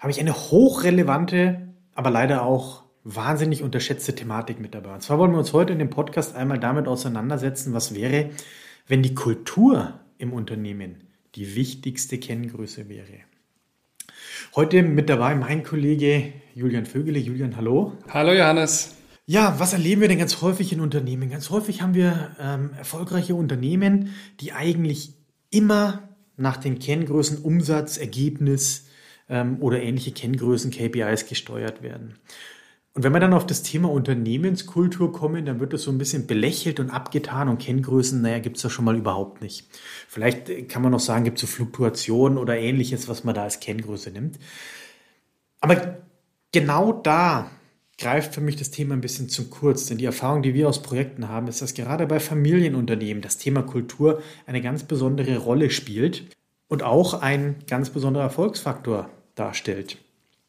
habe ich eine hochrelevante, aber leider auch wahnsinnig unterschätzte Thematik mit dabei. Und zwar wollen wir uns heute in dem Podcast einmal damit auseinandersetzen, was wäre, wenn die Kultur im Unternehmen die wichtigste Kenngröße wäre. Heute mit dabei mein Kollege Julian Vögele. Julian, hallo. Hallo Johannes. Ja, was erleben wir denn ganz häufig in Unternehmen? Ganz häufig haben wir ähm, erfolgreiche Unternehmen, die eigentlich immer nach den Kenngrößen Umsatz, Ergebnis, ähm, oder ähnliche Kenngrößen, KPIs gesteuert werden. Und wenn wir dann auf das Thema Unternehmenskultur kommen, dann wird das so ein bisschen belächelt und abgetan und Kenngrößen, naja, gibt es ja schon mal überhaupt nicht. Vielleicht kann man noch sagen, gibt es so Fluktuationen oder ähnliches, was man da als Kenngröße nimmt. Aber genau da greift für mich das Thema ein bisschen zu kurz, denn die Erfahrung, die wir aus Projekten haben, ist, dass gerade bei Familienunternehmen das Thema Kultur eine ganz besondere Rolle spielt und auch ein ganz besonderer Erfolgsfaktor darstellt.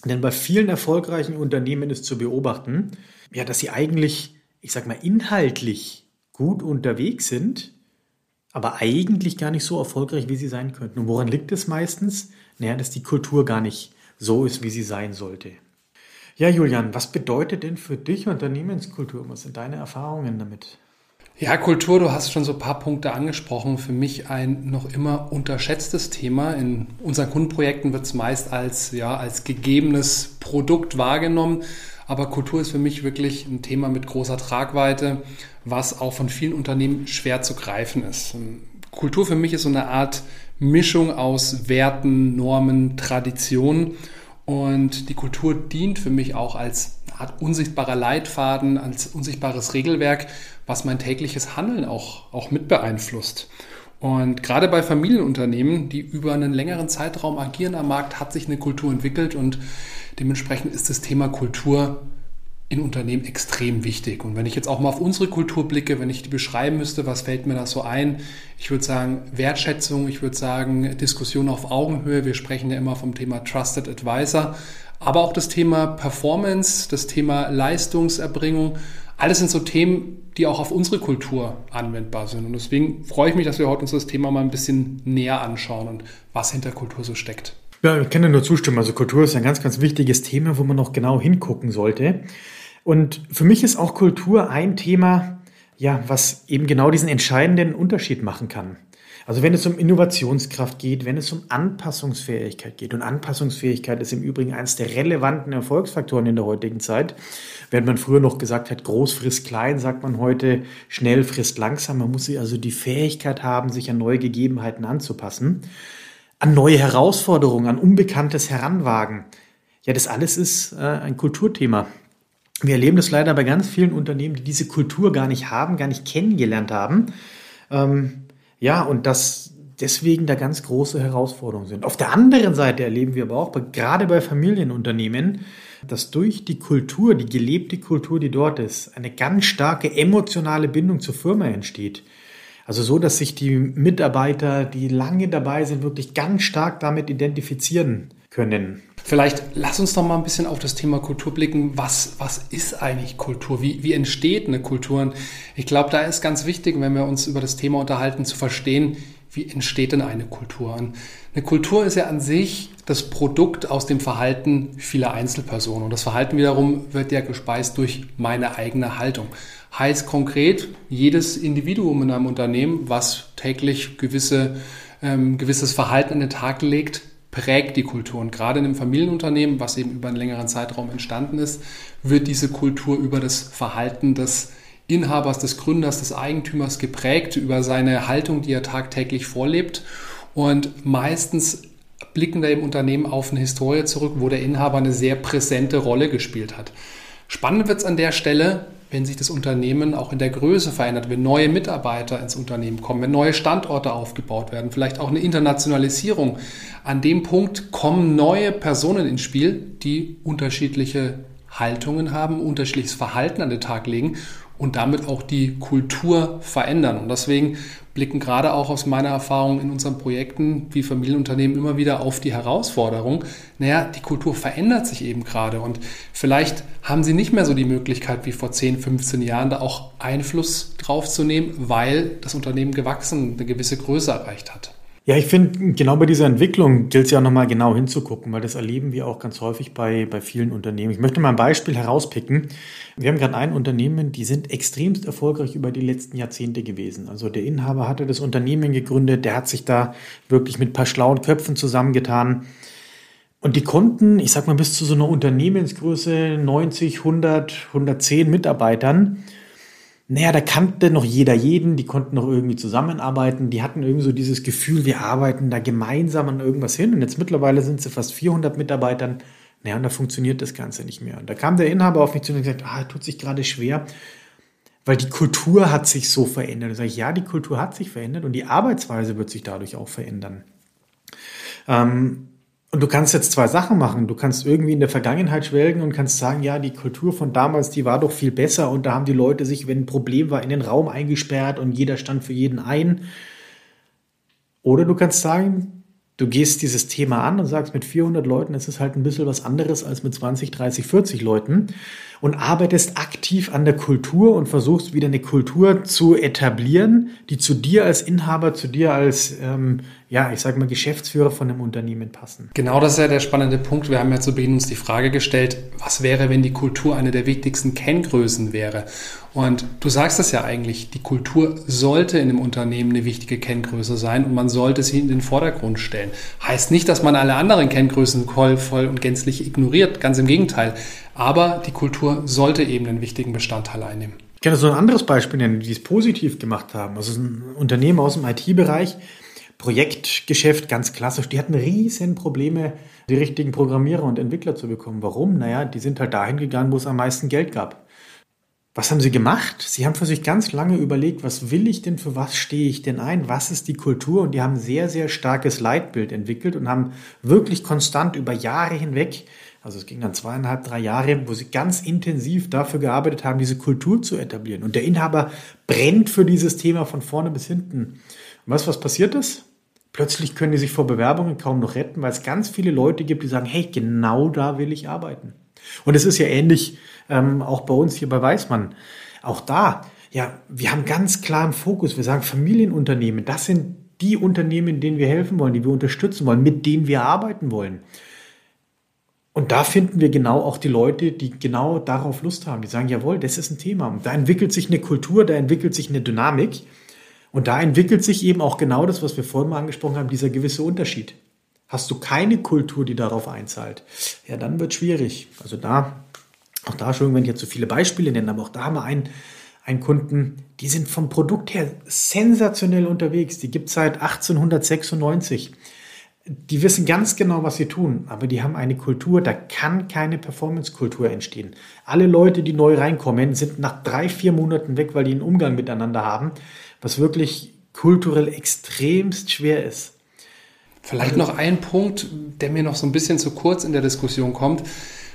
Denn bei vielen erfolgreichen Unternehmen ist zu beobachten, ja, dass sie eigentlich, ich sag mal, inhaltlich gut unterwegs sind, aber eigentlich gar nicht so erfolgreich, wie sie sein könnten. Und woran liegt es meistens? Naja, dass die Kultur gar nicht so ist, wie sie sein sollte. Ja, Julian, was bedeutet denn für dich Unternehmenskultur? Was sind deine Erfahrungen damit? Ja, Kultur, du hast schon so ein paar Punkte angesprochen. Für mich ein noch immer unterschätztes Thema. In unseren Kundenprojekten wird es meist als, ja, als gegebenes Produkt wahrgenommen. Aber Kultur ist für mich wirklich ein Thema mit großer Tragweite, was auch von vielen Unternehmen schwer zu greifen ist. Kultur für mich ist so eine Art Mischung aus Werten, Normen, Traditionen. Und die Kultur dient für mich auch als Art unsichtbarer Leitfaden, als unsichtbares Regelwerk, was mein tägliches Handeln auch, auch mit beeinflusst. Und gerade bei Familienunternehmen, die über einen längeren Zeitraum agieren am Markt, hat sich eine Kultur entwickelt und dementsprechend ist das Thema Kultur in Unternehmen extrem wichtig. Und wenn ich jetzt auch mal auf unsere Kultur blicke, wenn ich die beschreiben müsste, was fällt mir da so ein? Ich würde sagen Wertschätzung, ich würde sagen Diskussion auf Augenhöhe. Wir sprechen ja immer vom Thema Trusted Advisor, aber auch das Thema Performance, das Thema Leistungserbringung. Alles sind so Themen, die auch auf unsere Kultur anwendbar sind. Und deswegen freue ich mich, dass wir heute uns das Thema mal ein bisschen näher anschauen und was hinter Kultur so steckt. Ja, ich kann dir nur zustimmen. Also Kultur ist ein ganz, ganz wichtiges Thema, wo man noch genau hingucken sollte. Und für mich ist auch Kultur ein Thema, ja, was eben genau diesen entscheidenden Unterschied machen kann. Also wenn es um Innovationskraft geht, wenn es um Anpassungsfähigkeit geht, und Anpassungsfähigkeit ist im Übrigen eines der relevanten Erfolgsfaktoren in der heutigen Zeit. Während man früher noch gesagt hat, groß frisst klein, sagt man heute, schnell frisst langsam. Man muss also die Fähigkeit haben, sich an neue Gegebenheiten anzupassen, an neue Herausforderungen, an Unbekanntes heranwagen. Ja, das alles ist äh, ein Kulturthema. Wir erleben das leider bei ganz vielen Unternehmen, die diese Kultur gar nicht haben, gar nicht kennengelernt haben. Ähm, ja, und dass deswegen da ganz große Herausforderungen sind. Auf der anderen Seite erleben wir aber auch, gerade bei Familienunternehmen, dass durch die Kultur, die gelebte Kultur, die dort ist, eine ganz starke emotionale Bindung zur Firma entsteht. Also so, dass sich die Mitarbeiter, die lange dabei sind, wirklich ganz stark damit identifizieren können. Vielleicht lass uns doch mal ein bisschen auf das Thema Kultur blicken. Was, was ist eigentlich Kultur? Wie, wie entsteht eine Kultur? Ich glaube, da ist ganz wichtig, wenn wir uns über das Thema unterhalten, zu verstehen, wie entsteht denn eine Kultur? Und eine Kultur ist ja an sich das Produkt aus dem Verhalten vieler Einzelpersonen. Und das Verhalten wiederum wird ja gespeist durch meine eigene Haltung. Heißt konkret, jedes Individuum in einem Unternehmen, was täglich gewisse, ähm, gewisses Verhalten an den Tag legt, prägt die Kultur. Und gerade in einem Familienunternehmen, was eben über einen längeren Zeitraum entstanden ist, wird diese Kultur über das Verhalten des Inhabers, des Gründers, des Eigentümers geprägt, über seine Haltung, die er tagtäglich vorlebt. Und meistens blicken da im Unternehmen auf eine Historie zurück, wo der Inhaber eine sehr präsente Rolle gespielt hat. Spannend wird es an der Stelle, wenn sich das Unternehmen auch in der Größe verändert, wenn neue Mitarbeiter ins Unternehmen kommen, wenn neue Standorte aufgebaut werden, vielleicht auch eine Internationalisierung. An dem Punkt kommen neue Personen ins Spiel, die unterschiedliche Haltungen haben, unterschiedliches Verhalten an den Tag legen und damit auch die Kultur verändern. Und deswegen blicken gerade auch aus meiner Erfahrung in unseren Projekten wie Familienunternehmen immer wieder auf die Herausforderung, naja, die Kultur verändert sich eben gerade und vielleicht haben sie nicht mehr so die Möglichkeit wie vor 10, 15 Jahren da auch Einfluss drauf zu nehmen, weil das Unternehmen gewachsen, eine gewisse Größe erreicht hat. Ja, ich finde, genau bei dieser Entwicklung gilt es ja nochmal genau hinzugucken, weil das erleben wir auch ganz häufig bei, bei vielen Unternehmen. Ich möchte mal ein Beispiel herauspicken. Wir haben gerade ein Unternehmen, die sind extremst erfolgreich über die letzten Jahrzehnte gewesen. Also der Inhaber hatte das Unternehmen gegründet, der hat sich da wirklich mit ein paar schlauen Köpfen zusammengetan. Und die konnten, ich sag mal, bis zu so einer Unternehmensgröße 90, 100, 110 Mitarbeitern naja, da kannte noch jeder jeden, die konnten noch irgendwie zusammenarbeiten, die hatten irgendwie so dieses Gefühl, wir arbeiten da gemeinsam an irgendwas hin und jetzt mittlerweile sind sie fast 400 Mitarbeitern, naja, und da funktioniert das Ganze nicht mehr. Und da kam der Inhaber auf mich zu und gesagt, ah, tut sich gerade schwer, weil die Kultur hat sich so verändert. Da sage ich, ja, die Kultur hat sich verändert und die Arbeitsweise wird sich dadurch auch verändern. Ähm, und du kannst jetzt zwei Sachen machen. Du kannst irgendwie in der Vergangenheit schwelgen und kannst sagen, ja, die Kultur von damals, die war doch viel besser und da haben die Leute sich, wenn ein Problem war, in den Raum eingesperrt und jeder stand für jeden ein. Oder du kannst sagen, du gehst dieses Thema an und sagst, mit 400 Leuten ist es halt ein bisschen was anderes als mit 20, 30, 40 Leuten und arbeitest aktiv an der Kultur und versuchst wieder eine Kultur zu etablieren, die zu dir als Inhaber, zu dir als ähm, ja, ich sage mal, Geschäftsführer von einem Unternehmen passen. Genau das ist ja der spannende Punkt. Wir haben ja zu Beginn uns die Frage gestellt, was wäre, wenn die Kultur eine der wichtigsten Kenngrößen wäre? Und du sagst es ja eigentlich, die Kultur sollte in einem Unternehmen eine wichtige Kenngröße sein und man sollte sie in den Vordergrund stellen. Heißt nicht, dass man alle anderen Kenngrößen voll und gänzlich ignoriert, ganz im Gegenteil. Aber die Kultur sollte eben einen wichtigen Bestandteil einnehmen. Ich kann so ein anderes Beispiel nennen, die es positiv gemacht haben. Also ein Unternehmen aus dem IT-Bereich, Projektgeschäft ganz klassisch, die hatten riesen Probleme, die richtigen Programmierer und Entwickler zu bekommen. Warum? Naja, die sind halt dahin gegangen, wo es am meisten Geld gab. Was haben sie gemacht? Sie haben für sich ganz lange überlegt, was will ich denn, für was stehe ich denn ein, was ist die Kultur? Und die haben sehr, sehr starkes Leitbild entwickelt und haben wirklich konstant über Jahre hinweg, also es ging dann zweieinhalb, drei Jahre, wo sie ganz intensiv dafür gearbeitet haben, diese Kultur zu etablieren. Und der Inhaber brennt für dieses Thema von vorne bis hinten. Und was, was passiert ist? Plötzlich können die sich vor Bewerbungen kaum noch retten, weil es ganz viele Leute gibt, die sagen, hey, genau da will ich arbeiten. Und es ist ja ähnlich ähm, auch bei uns hier bei Weißmann. Auch da, ja, wir haben ganz klar im Fokus, wir sagen Familienunternehmen, das sind die Unternehmen, denen wir helfen wollen, die wir unterstützen wollen, mit denen wir arbeiten wollen. Und da finden wir genau auch die Leute, die genau darauf Lust haben, die sagen, jawohl, das ist ein Thema. Und da entwickelt sich eine Kultur, da entwickelt sich eine Dynamik. Und da entwickelt sich eben auch genau das, was wir vorhin mal angesprochen haben, dieser gewisse Unterschied. Hast du keine Kultur, die darauf einzahlt, ja, dann wird schwierig. Also da, auch da, schon, wenn ich jetzt so viele Beispiele nenne, aber auch da haben wir einen, einen Kunden, die sind vom Produkt her sensationell unterwegs. Die gibt es seit 1896. Die wissen ganz genau, was sie tun, aber die haben eine Kultur, da kann keine Performance-Kultur entstehen. Alle Leute, die neu reinkommen, sind nach drei, vier Monaten weg, weil die einen Umgang miteinander haben, was wirklich kulturell extremst schwer ist. Vielleicht noch ein Punkt, der mir noch so ein bisschen zu kurz in der Diskussion kommt.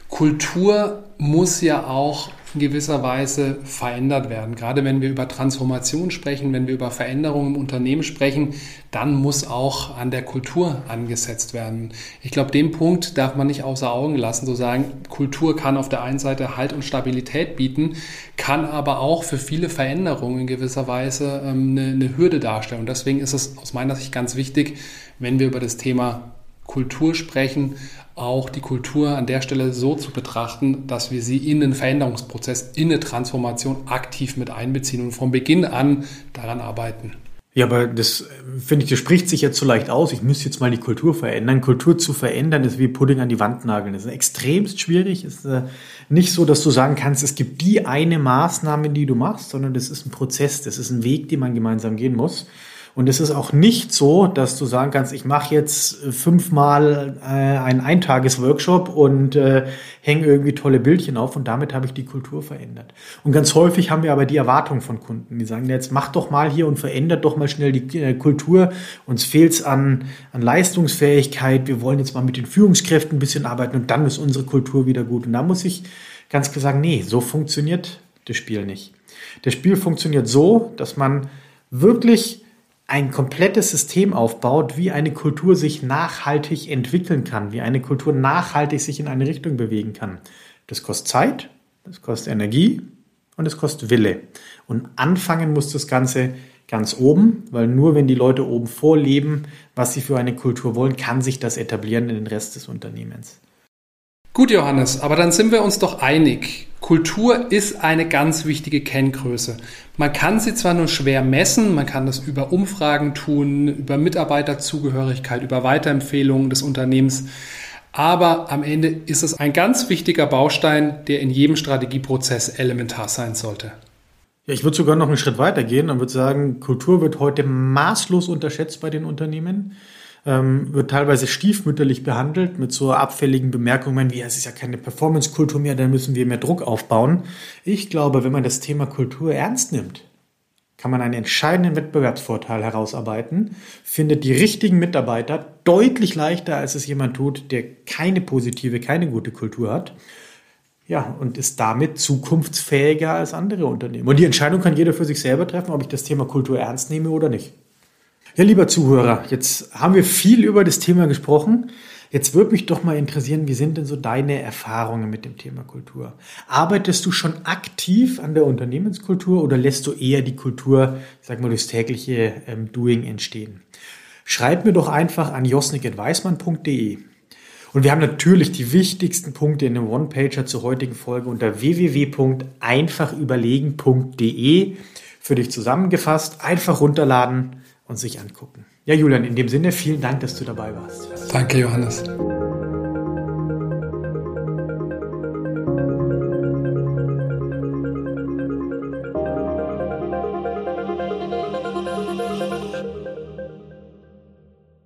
Kultur muss ja auch in gewisser Weise verändert werden. Gerade wenn wir über Transformation sprechen, wenn wir über Veränderungen im Unternehmen sprechen, dann muss auch an der Kultur angesetzt werden. Ich glaube, den Punkt darf man nicht außer Augen lassen, zu sagen, Kultur kann auf der einen Seite Halt und Stabilität bieten, kann aber auch für viele Veränderungen in gewisser Weise ähm, eine, eine Hürde darstellen. Und deswegen ist es aus meiner Sicht ganz wichtig, wenn wir über das Thema Kultur sprechen, auch die Kultur an der Stelle so zu betrachten, dass wir sie in den Veränderungsprozess, in eine Transformation aktiv mit einbeziehen und von Beginn an daran arbeiten. Ja, aber das finde ich, das spricht sich jetzt so leicht aus. Ich müsste jetzt mal die Kultur verändern. Kultur zu verändern ist wie Pudding an die Wand nageln. Das ist extremst schwierig. Es ist äh, nicht so, dass du sagen kannst, es gibt die eine Maßnahme, die du machst, sondern das ist ein Prozess, das ist ein Weg, den man gemeinsam gehen muss. Und es ist auch nicht so, dass du sagen kannst, ich mache jetzt fünfmal äh, einen Eintages-Workshop und äh, hänge irgendwie tolle Bildchen auf und damit habe ich die Kultur verändert. Und ganz häufig haben wir aber die Erwartung von Kunden, die sagen, jetzt mach doch mal hier und verändert doch mal schnell die äh, Kultur. Uns fehlt es an, an Leistungsfähigkeit. Wir wollen jetzt mal mit den Führungskräften ein bisschen arbeiten und dann ist unsere Kultur wieder gut. Und da muss ich ganz klar sagen, nee, so funktioniert das Spiel nicht. Das Spiel funktioniert so, dass man wirklich ein komplettes System aufbaut, wie eine Kultur sich nachhaltig entwickeln kann, wie eine Kultur nachhaltig sich in eine Richtung bewegen kann. Das kostet Zeit, das kostet Energie und es kostet Wille. Und anfangen muss das Ganze ganz oben, weil nur wenn die Leute oben vorleben, was sie für eine Kultur wollen, kann sich das etablieren in den Rest des Unternehmens. Gut, Johannes, aber dann sind wir uns doch einig. Kultur ist eine ganz wichtige Kenngröße. Man kann sie zwar nur schwer messen, man kann das über Umfragen tun, über Mitarbeiterzugehörigkeit, über Weiterempfehlungen des Unternehmens, aber am Ende ist es ein ganz wichtiger Baustein, der in jedem Strategieprozess elementar sein sollte. Ja, ich würde sogar noch einen Schritt weiter gehen und würde sagen, Kultur wird heute maßlos unterschätzt bei den Unternehmen ähm, wird teilweise stiefmütterlich behandelt mit so abfälligen Bemerkungen wie, es ist ja keine Performance-Kultur mehr, da müssen wir mehr Druck aufbauen. Ich glaube, wenn man das Thema Kultur ernst nimmt, kann man einen entscheidenden Wettbewerbsvorteil herausarbeiten, findet die richtigen Mitarbeiter deutlich leichter, als es jemand tut, der keine positive, keine gute Kultur hat. Ja, und ist damit zukunftsfähiger als andere Unternehmen. Und die Entscheidung kann jeder für sich selber treffen, ob ich das Thema Kultur ernst nehme oder nicht. Ja, lieber Zuhörer, jetzt haben wir viel über das Thema gesprochen. Jetzt würde mich doch mal interessieren, wie sind denn so deine Erfahrungen mit dem Thema Kultur? Arbeitest du schon aktiv an der Unternehmenskultur oder lässt du eher die Kultur, sag mal, durchs tägliche ähm, Doing entstehen? Schreib mir doch einfach an josnik.weismann.de. Und wir haben natürlich die wichtigsten Punkte in dem One-Pager zur heutigen Folge unter www.einfachüberlegen.de für dich zusammengefasst. Einfach runterladen und sich angucken. Ja, Julian, in dem Sinne, vielen Dank, dass du dabei warst. Danke, Johannes.